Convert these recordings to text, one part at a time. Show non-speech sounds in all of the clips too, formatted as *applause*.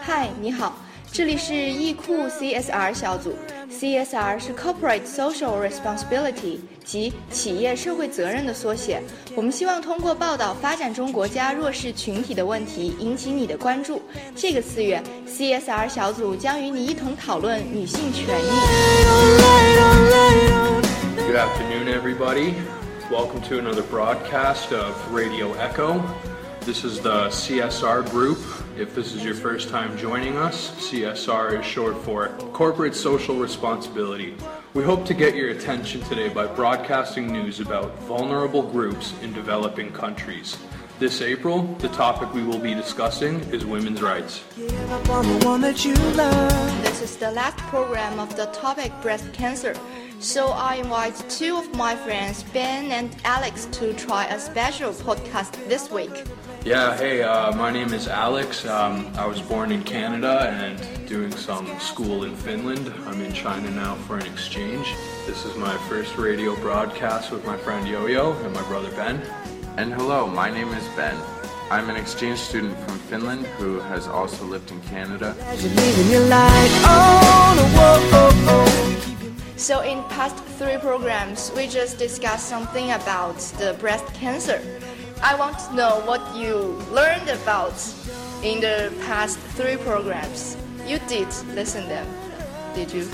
嗨，你好，这里是易库 CSR 小组。CSR 是 Corporate Social Responsibility，即企业社会责任的缩写。我们希望通过报道发展中国家弱势群体的问题，引起你的关注。这个四月，CSR 小组将与你一同讨论女性权益。Good afternoon, everybody. Welcome to another broadcast of Radio Echo. This is the CSR group. If this is your first time joining us, CSR is short for Corporate Social Responsibility. We hope to get your attention today by broadcasting news about vulnerable groups in developing countries. This April, the topic we will be discussing is women's rights. This is the last program of the topic breast cancer. So I invite two of my friends, Ben and Alex, to try a special podcast this week. Yeah, hey, uh, my name is Alex. Um, I was born in Canada and doing some school in Finland. I'm in China now for an exchange. This is my first radio broadcast with my friend Yo Yo and my brother Ben. And hello, my name is Ben. I'm an exchange student from Finland who has also lived in Canada. So in past three programs, we just discussed something about the breast cancer. I want to know what you learned about in the past three programs. You did listen them, did you?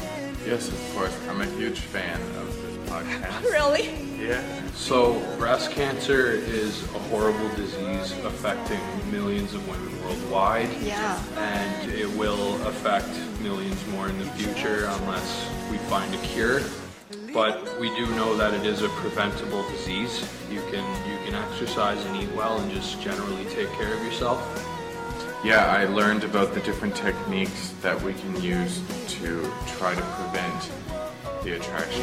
Yes, of course. I'm a huge fan of this podcast. *laughs* Really? Yeah. So, breast cancer is a horrible disease affecting millions of women worldwide. Yeah. And it will affect millions more in the future unless we find a cure. But we do know that it is a preventable disease. You can you can exercise and eat well and just generally take care of yourself. Yeah, I learned about the different techniques that we can use to try to prevent the attraction.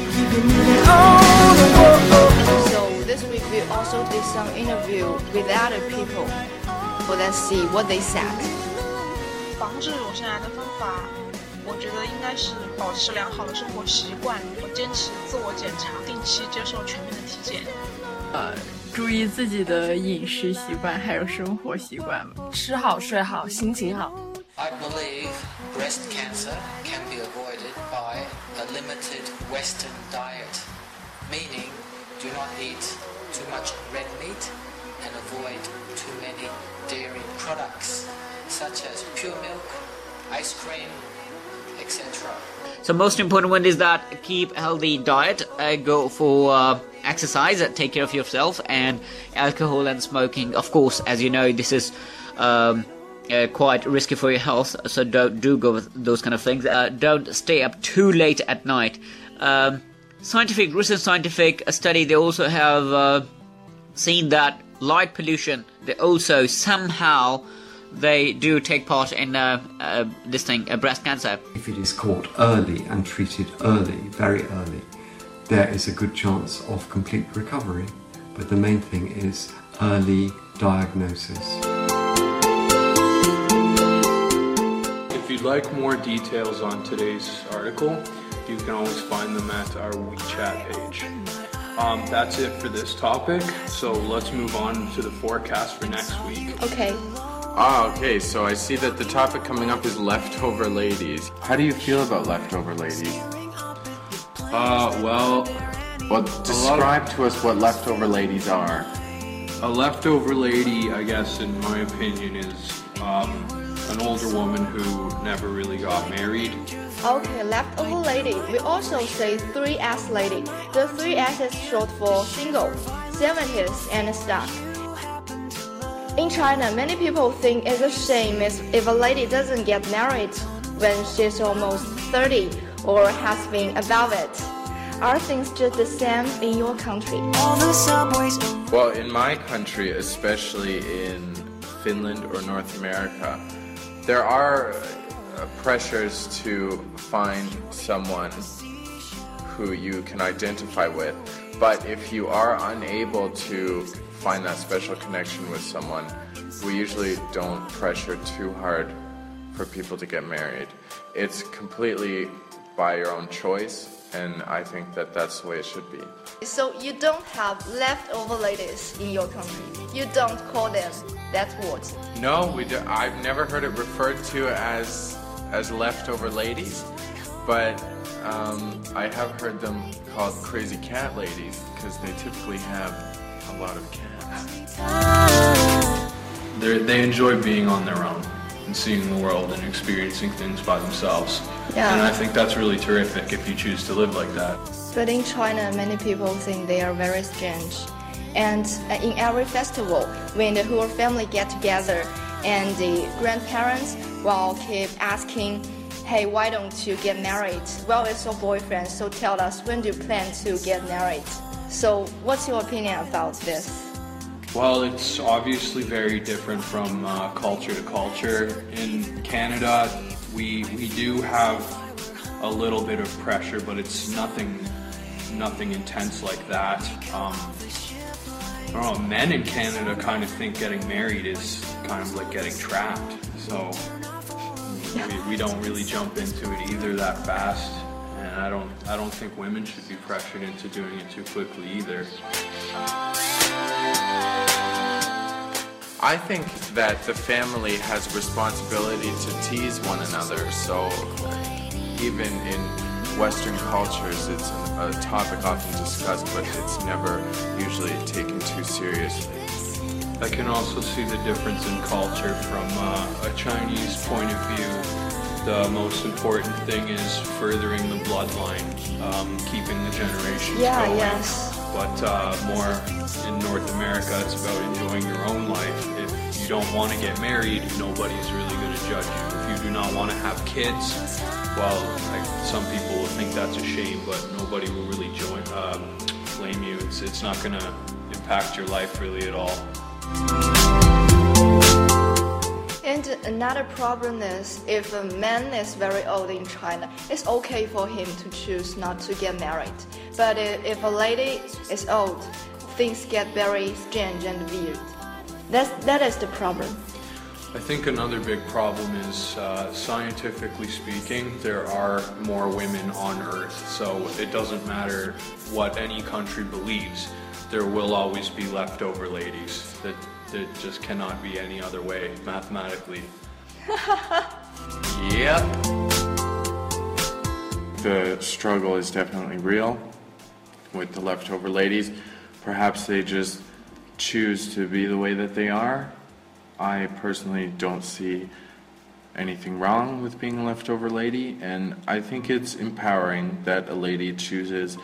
So this week we also did some interview with other people. Well, let's see what they said. 我觉得应该是保持良好的生活习惯，坚持自我检查，定期接受全面的体检。呃，注意自己的饮食习惯还有生活习惯，吃好睡好，心情好。I believe breast cancer can be avoided by a limited Western diet, meaning do not eat too much red meat and avoid too many dairy products, such as pure milk, ice cream, etc. So most important one is that keep healthy diet, uh, go for uh, exercise, uh, take care of yourself, and alcohol and smoking. Of course, as you know, this is um, uh, quite risky for your health. So don't do go with those kind of things. Uh, don't stay up too late at night. Um, scientific, recent scientific study, they also have uh, seen that light pollution, they also somehow they do take part in uh, uh, this thing, uh, breast cancer. If it is caught early and treated early, very early, there is a good chance of complete recovery. But the main thing is early diagnosis. If you'd like more details on today's article, you can always find them at our WeChat page. Um, that's it for this topic, so let's move on to the forecast for next week. Okay. Ah, okay, so I see that the topic coming up is leftover ladies. How do you feel about leftover ladies? Uh, well, Well, describe to us what leftover ladies are. a leftover lady, I guess, in my opinion, is um, an older woman who never really got married. Okay, leftover lady. We also say 3S lady. The 3S is short for single, 70s, and stuff. In China, many people think it's a shame if if a lady doesn't get married when she's almost 30 or has been above it. Are things just the same in your country? Well, in my country, especially in Finland or North America, there are uh, pressures to find someone who you can identify with. But if you are unable to find that special connection with someone, we usually don't pressure too hard for people to get married. It's completely by your own choice and I think that that's the way it should be. So you don't have leftover ladies in your country. You don't call them that word. No, we do, I've never heard it referred to as as leftover ladies, but um, I have heard them called crazy cat ladies because they typically have a lot of cats. They're, they enjoy being on their own and seeing the world and experiencing things by themselves. Yeah. And I think that's really terrific if you choose to live like that. But in China, many people think they are very strange. And uh, in every festival, when the whole family get together and the grandparents will keep asking, hey, why don't you get married? Well, it's your boyfriend, so tell us when do you plan to get married? So what's your opinion about this? Well, it's obviously very different from uh, culture to culture. In Canada, we we do have a little bit of pressure, but it's nothing nothing intense like that. Um, I don't know. Men in Canada kind of think getting married is kind of like getting trapped. So we, we don't really jump into it either that fast. And I don't I don't think women should be pressured into doing it too quickly either. I think that the family has a responsibility to tease one another. So even in Western cultures, it's a topic often discussed, but it's never usually taken too seriously. I can also see the difference in culture from uh, a Chinese point of view. The most important thing is furthering the bloodline, um, keeping the generations Yeah, going. yes. But uh, more in North America, it's about enjoying your own life. If you don't want to get married, nobody's really going to judge you. If you do not want to have kids, well, like, some people will think that's a shame, but nobody will really join, uh, blame you. It's, it's not going to impact your life really at all. And another problem is if a man is very old in China, it's okay for him to choose not to get married. But if a lady is old, things get very strange and weird. That's, that is the problem. I think another big problem is, uh, scientifically speaking, there are more women on Earth. So it doesn't matter what any country believes, there will always be leftover ladies. That that just cannot be any other way mathematically. *laughs* Yep. The struggle is definitely real with the leftover ladies. Perhaps they just choose to be the way that they are. I personally don't see anything wrong with being a leftover lady, and I think it's empowering that a lady chooses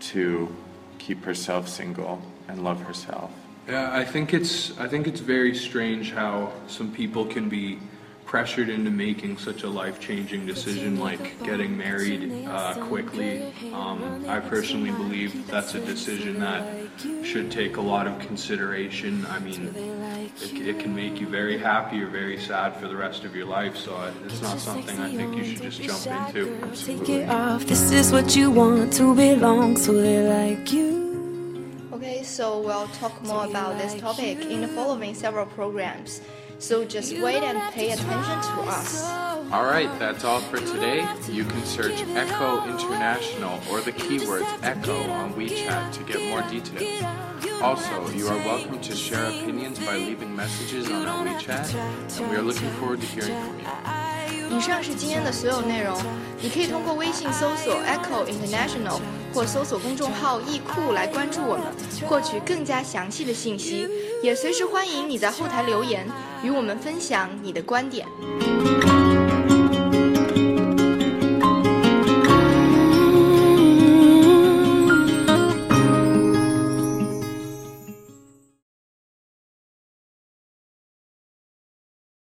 to keep herself single and love herself. Yeah, I think it's I think it's very strange how some people can be pressured into making such a life-changing decision like getting married uh, quickly. Um, I personally believe that's a decision that should take a lot of consideration. I mean, it, it can make you very happy or very sad for the rest of your life. So it's not something I think you should just jump into. Take it off. This is what you want to belong to. They like you. Okay, so we'll talk more about this topic in the following several programs. So just wait and pay attention to us. All right, that's all for today. You can search Echo International or the keywords Echo on WeChat to get more details. Also, you are welcome to share opinions by leaving messages on our WeChat, and we are looking forward to hearing from you. 以上是今天的所有内容，你可以通过微信搜索 Echo International 或搜索公众号“易库”来关注我们，获取更加详细的信息。也随时欢迎你在后台留言，与我们分享你的观点。